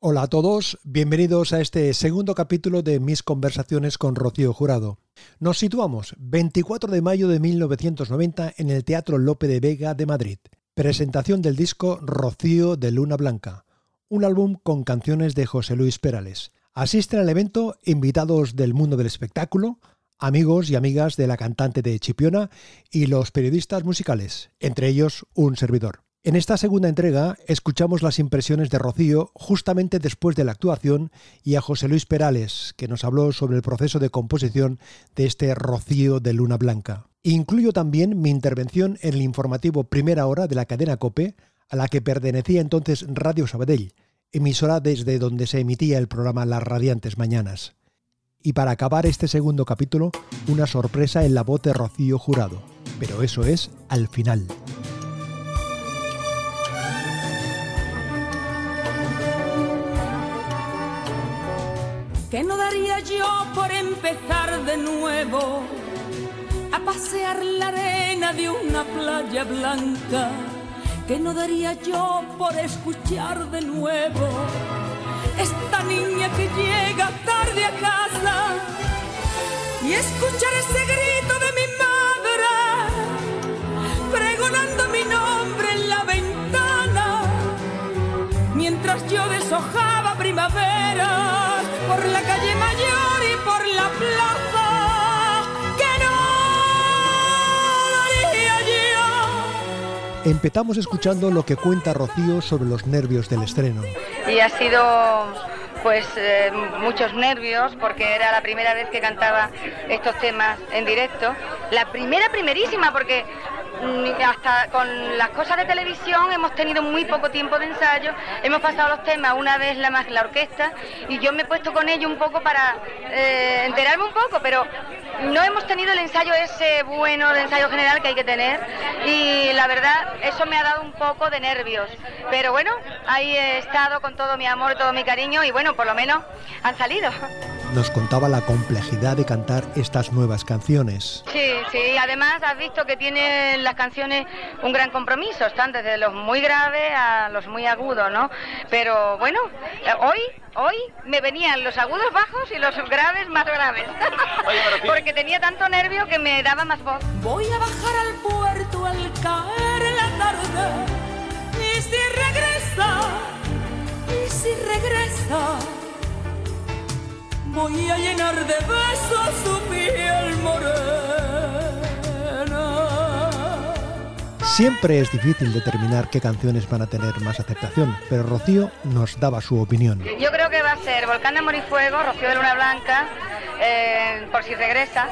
Hola a todos, bienvenidos a este segundo capítulo de mis conversaciones con Rocío Jurado. Nos situamos 24 de mayo de 1990 en el Teatro Lope de Vega de Madrid. Presentación del disco Rocío de Luna Blanca, un álbum con canciones de José Luis Perales. Asisten al evento invitados del mundo del espectáculo, amigos y amigas de la cantante de Chipiona y los periodistas musicales, entre ellos un servidor. En esta segunda entrega escuchamos las impresiones de Rocío justamente después de la actuación y a José Luis Perales, que nos habló sobre el proceso de composición de este Rocío de Luna Blanca. Incluyo también mi intervención en el informativo Primera Hora de la cadena Cope, a la que pertenecía entonces Radio Sabadell, emisora desde donde se emitía el programa Las Radiantes Mañanas. Y para acabar este segundo capítulo, una sorpresa en la voz de Rocío Jurado. Pero eso es al final. Daría yo por empezar de nuevo a pasear la arena de una playa blanca? ¿Qué no daría yo por escuchar de nuevo esta niña que llega tarde a casa y escuchar ese grito de mi madre pregonando mi nombre en la ventana mientras yo deshojaba primavera Empezamos escuchando lo que cuenta Rocío sobre los nervios del estreno. Y ha sido pues eh, muchos nervios porque era la primera vez que cantaba estos temas en directo. La primera, primerísima, porque hasta con las cosas de televisión hemos tenido muy poco tiempo de ensayo, hemos pasado los temas una vez la más la orquesta y yo me he puesto con ello un poco para eh, enterarme un poco, pero no hemos tenido el ensayo ese bueno de ensayo general que hay que tener y la verdad eso me ha dado un poco de nervios, pero bueno, ahí he estado con todo mi amor, todo mi cariño y bueno, por lo menos han salido. Nos contaba la complejidad de cantar estas nuevas canciones. Sí, sí, además has visto que tienen las canciones un gran compromiso, están desde los muy graves a los muy agudos, ¿no? Pero bueno, eh, hoy, hoy me venían los agudos bajos y los graves más graves, porque tenía tanto nervio que me daba más voz. Voy a bajar al puerto al caer la tarde y si regresa, y si regresa. Voy a llenar de besos su piel morena. Siempre es difícil determinar qué canciones van a tener más aceptación, pero Rocío nos daba su opinión. Yo creo que va a ser Volcán de Amor y Fuego, Rocío de Luna Blanca, eh, por si regresa,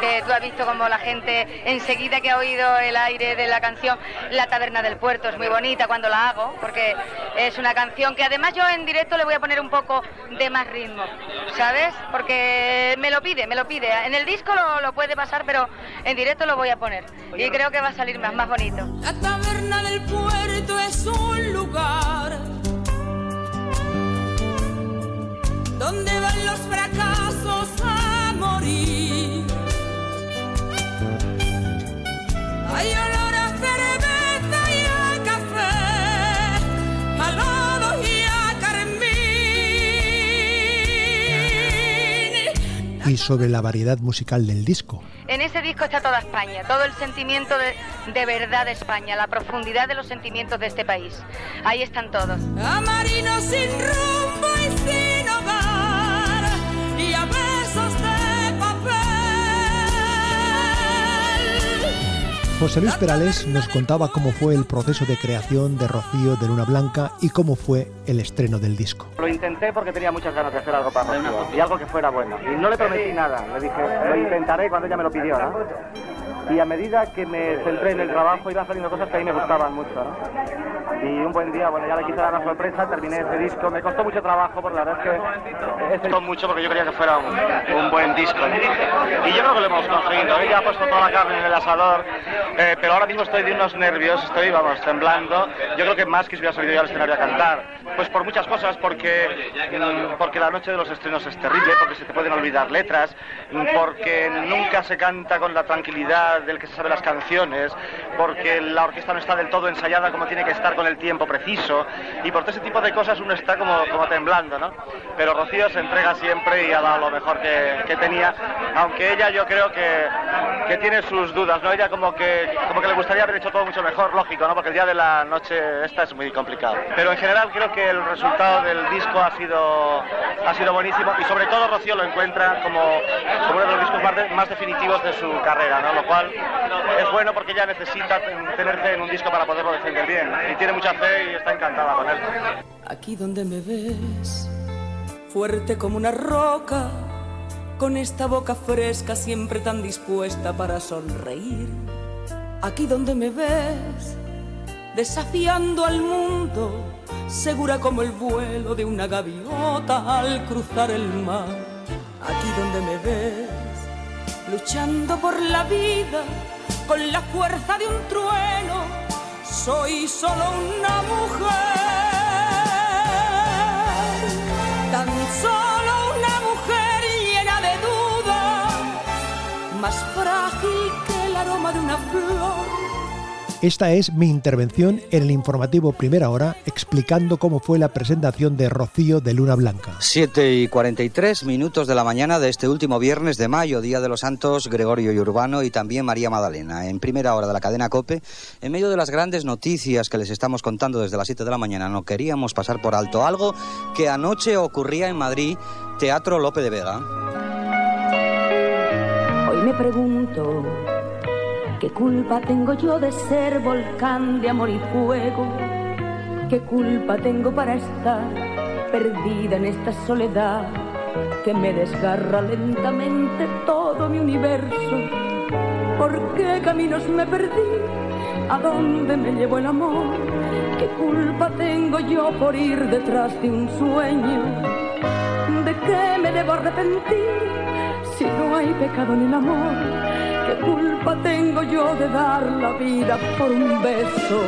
que tú has visto como la gente enseguida que ha oído el aire de la canción, La Taberna del Puerto es muy bonita cuando la hago, porque es una canción que además yo en directo le voy a poner un poco de más ritmo, ¿sabes? Porque me lo pide, me lo pide. En el disco lo, lo puede pasar, pero en directo lo voy a poner. Y creo que va a salir más, más bonito. La taberna del puerto es un lugar donde van los fracasos a morir. Hay olor a cerveza y a café, a lodo y a carmín. Y sobre la variedad musical del disco. En ese disco está toda España, todo el sentimiento de, de verdad de España, la profundidad de los sentimientos de este país. Ahí están todos. A marinos sin rumbo y sin hogar, José Luis Perales nos contaba cómo fue el proceso de creación de Rocío de Luna Blanca y cómo fue el estreno del disco. Lo intenté porque tenía muchas ganas de hacer algo para Rocío y algo que fuera bueno. Y no le prometí nada, le dije, lo intentaré cuando ella me lo pidió, ¿no? Y a medida que me centré en el trabajo iban saliendo cosas que a mí me gustaban mucho. Y un buen día, bueno, ya le quise dar una sorpresa, terminé ese disco, me costó mucho trabajo, porque la verdad es que... Costó mucho porque yo quería que fuera un, un buen disco. Y yo creo que lo hemos conseguido, ella ha puesto toda la carne en el asador, eh, pero ahora mismo estoy de unos nervios, estoy, vamos, temblando. Yo creo que más que si hubiera salido yo al escenario a cantar. Pues por muchas cosas, porque, mm, porque la noche de los estrenos es terrible, porque se te pueden olvidar letras, mm, porque nunca se canta con la tranquilidad del que se sabe las canciones, porque la orquesta no está del todo ensayada como tiene que estar con el tiempo preciso, y por todo ese tipo de cosas uno está como, como temblando, ¿no? Pero Rocío se entrega siempre y ha dado lo mejor que, que tenía, aunque ella yo creo que, que, tiene sus dudas, ¿no? Ella como que, como que le gustaría haber hecho todo mucho mejor, lógico, ¿no? Porque el día de la noche esta es muy complicado. Pero en general creo que el resultado del disco ha sido, ha sido buenísimo y sobre todo Rocío lo encuentra como, como uno de los discos más, definitivos de su carrera, ¿no? Lo cual es bueno porque ella necesita tener fe en un disco para poderlo defender bien. Y tiene mucha fe y está encantada con él. Aquí donde me ves, fuerte como una roca, con esta boca fresca siempre tan dispuesta para sonreír. Aquí donde me ves, desafiando al mundo, segura como el vuelo de una gaviota al cruzar el mar. Aquí donde me ves, luchando por la vida con la fuerza de un trueno, soy solo una mujer, tan solo una mujer llena de duda, más frágil que el aroma de una flor esta es mi intervención en el informativo Primera Hora explicando cómo fue la presentación de Rocío de Luna Blanca. 7 y 43 minutos de la mañana de este último viernes de mayo, Día de los Santos Gregorio y Urbano y también María Magdalena. En Primera Hora de la cadena COPE, en medio de las grandes noticias que les estamos contando desde las 7 de la mañana, no queríamos pasar por alto algo que anoche ocurría en Madrid, Teatro Lope de Vega. Hoy me pregunto ¿Qué culpa tengo yo de ser volcán de amor y fuego? ¿Qué culpa tengo para estar perdida en esta soledad que me desgarra lentamente todo mi universo? ¿Por qué caminos me perdí? ¿A dónde me llevó el amor? ¿Qué culpa tengo yo por ir detrás de un sueño? ¿De qué me debo arrepentir si no hay pecado en el amor? ¿Qué culpa tengo yo de dar la vida por un beso?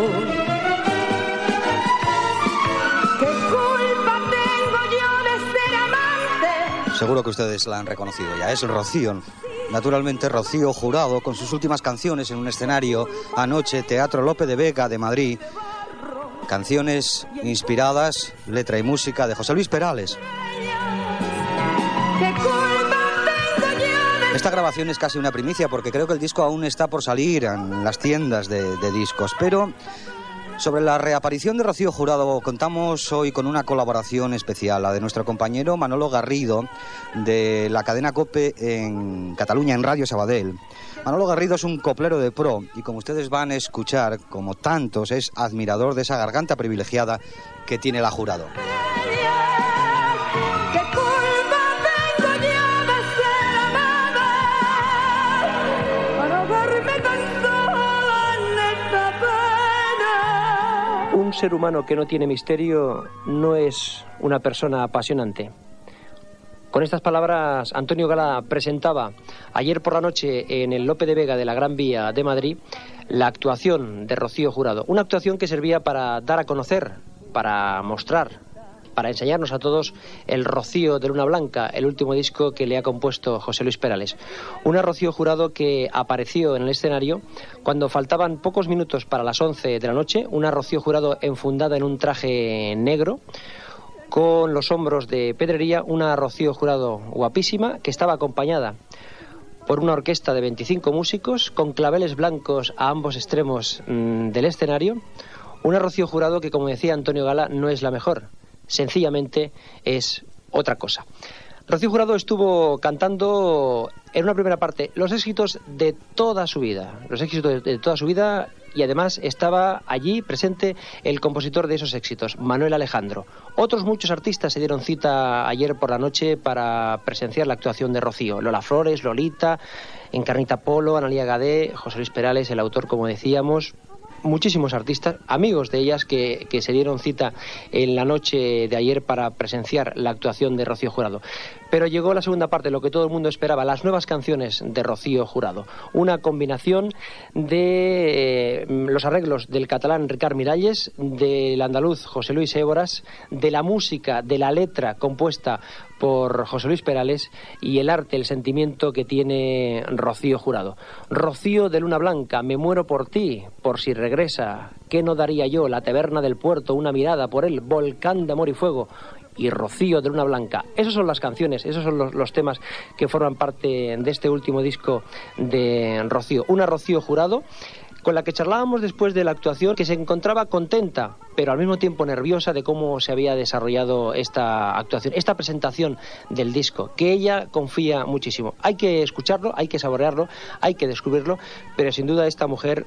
¿Qué culpa tengo yo de ser amante? Seguro que ustedes la han reconocido ya, es Rocío. Naturalmente Rocío Jurado con sus últimas canciones en un escenario anoche, Teatro Lope de Vega de Madrid. Canciones inspiradas, letra y música de José Luis Perales. Esta grabación es casi una primicia porque creo que el disco aún está por salir en las tiendas de, discos, pero sobre la reaparición de Rocío Jurado contamos hoy con una colaboración especial, la de nuestro compañero Manolo Garrido de la cadena COPE en Cataluña, en Radio Sabadell. Manolo Garrido es un coplero de pro y como ustedes van a escuchar, como tantos, es admirador de esa garganta privilegiada que tiene la Jurado. Ser humano que no tiene misterio no es una persona apasionante. Con estas palabras, Antonio Gala presentaba ayer por la noche en el Lope de Vega de la Gran Vía de Madrid la actuación de Rocío Jurado. Una actuación que servía para dar a conocer, para mostrar para enseñarnos a todos el Rocío de Luna Blanca, el último disco que le ha compuesto José Luis Perales. Una Rocío Jurado que apareció en el escenario cuando faltaban pocos minutos para las 11 de la noche, una Rocío Jurado enfundada en un traje negro con los hombros de pedrería, una Rocío Jurado guapísima que estaba acompañada por una orquesta de 25 músicos con claveles blancos a ambos extremos mm, del escenario. Una Rocío Jurado que, como decía Antonio Gala, no es la mejor sencillamente es otra cosa. Rocío Jurado estuvo cantando en una primera parte los éxitos de toda su vida, los éxitos de toda su vida y además estaba allí presente el compositor de esos éxitos, Manuel Alejandro. Otros muchos artistas se dieron cita ayer por la noche para presenciar la actuación de Rocío, Lola Flores, Lolita, Encarnita Polo, Analía Gadé, José Luis Perales, el autor, como decíamos, muchísimos artistas, amigos de ellas, que, que se dieron cita en la noche de ayer para presenciar la actuación de Rocío Jurado. Pero llegó la segunda parte, lo que todo el mundo esperaba, las nuevas canciones de Rocío Jurado. Una combinación de eh, los arreglos del catalán Ricard Miralles, del andaluz José Luis Éboras, de la música, de la letra compuesta por José Luis Perales y el arte, el sentimiento que tiene Rocío Jurado. Rocío de Luna Blanca, me muero por ti, por si regresa. ¿Qué no daría yo? La taberna del puerto, una mirada por él, volcán de amor y fuego y Rocío de Luna Blanca. Esas son las canciones, esos son los, temas que forman parte de este último disco de Rocío. Una Rocío Jurado con la que charlábamos después de la actuación, que se encontraba contenta, pero al mismo tiempo nerviosa de cómo se había desarrollado esta actuación, esta presentación del disco, que ella confía muchísimo. Hay que escucharlo, hay que saborearlo, hay que descubrirlo, pero sin duda esta mujer,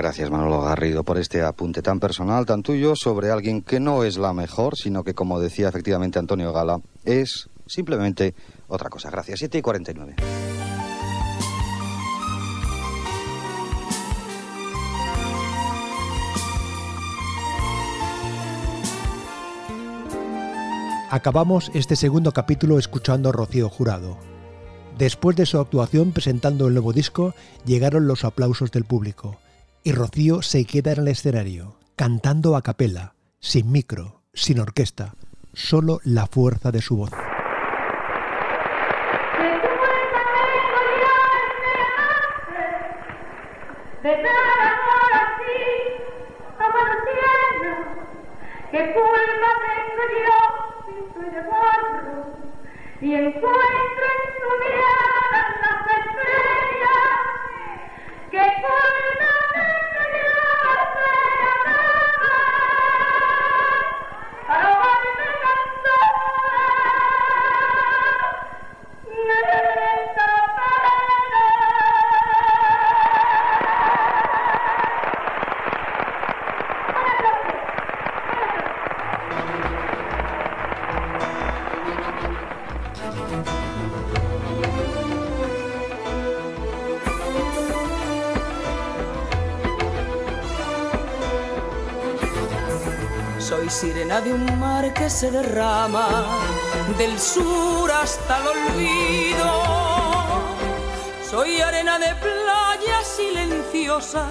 Gracias Manolo Garrido por este apunte tan personal, tan tuyo, sobre alguien que no es la mejor, sino que, como decía efectivamente Antonio Gala, es simplemente otra cosa. Gracias. 7 y 49. Acabamos este segundo capítulo escuchando a Rocío Jurado. Después de su actuación presentando el nuevo disco, llegaron los aplausos del público y Rocío se queda en el escenario, cantando a capela, sin micro, sin orquesta, solo la fuerza de su voz. Y encuentro de un mar que se derrama del sur hasta el olvido. Soy arena de playa silenciosa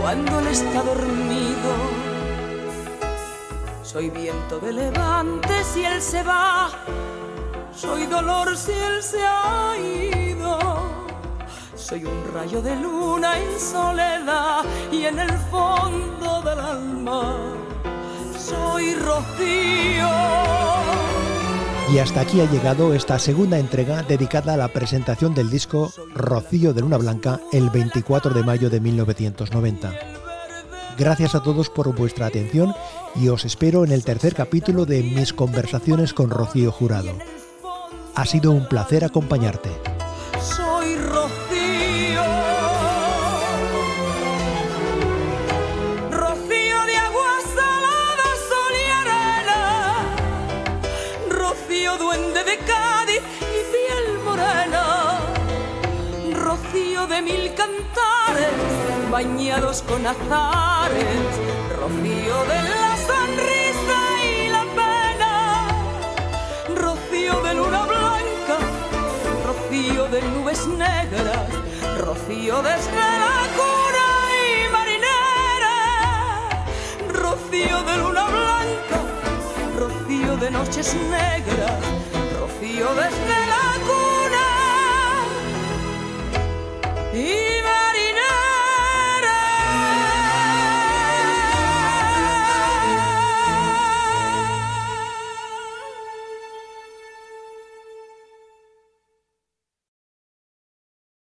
cuando él está dormido. Soy viento de levante si él se va. Soy dolor si él se ha ido. Soy un rayo de luna en soledad y en el fondo del alma soy Rocío. Y hasta aquí ha llegado esta segunda entrega dedicada a la presentación del disco Rocío de Luna Blanca el 24 de mayo de 1990. Gracias a todos por vuestra atención y os espero en el tercer capítulo de mis conversaciones con Rocío Jurado. Ha sido un placer acompañarte. Bañados con azares. Rocío de la sonrisa y la pena. Rocío de luna blanca rocío de nubes negras, rocío desde la cuna y marinera, rocío de luna blanca, rocío de noches negras, rocío desde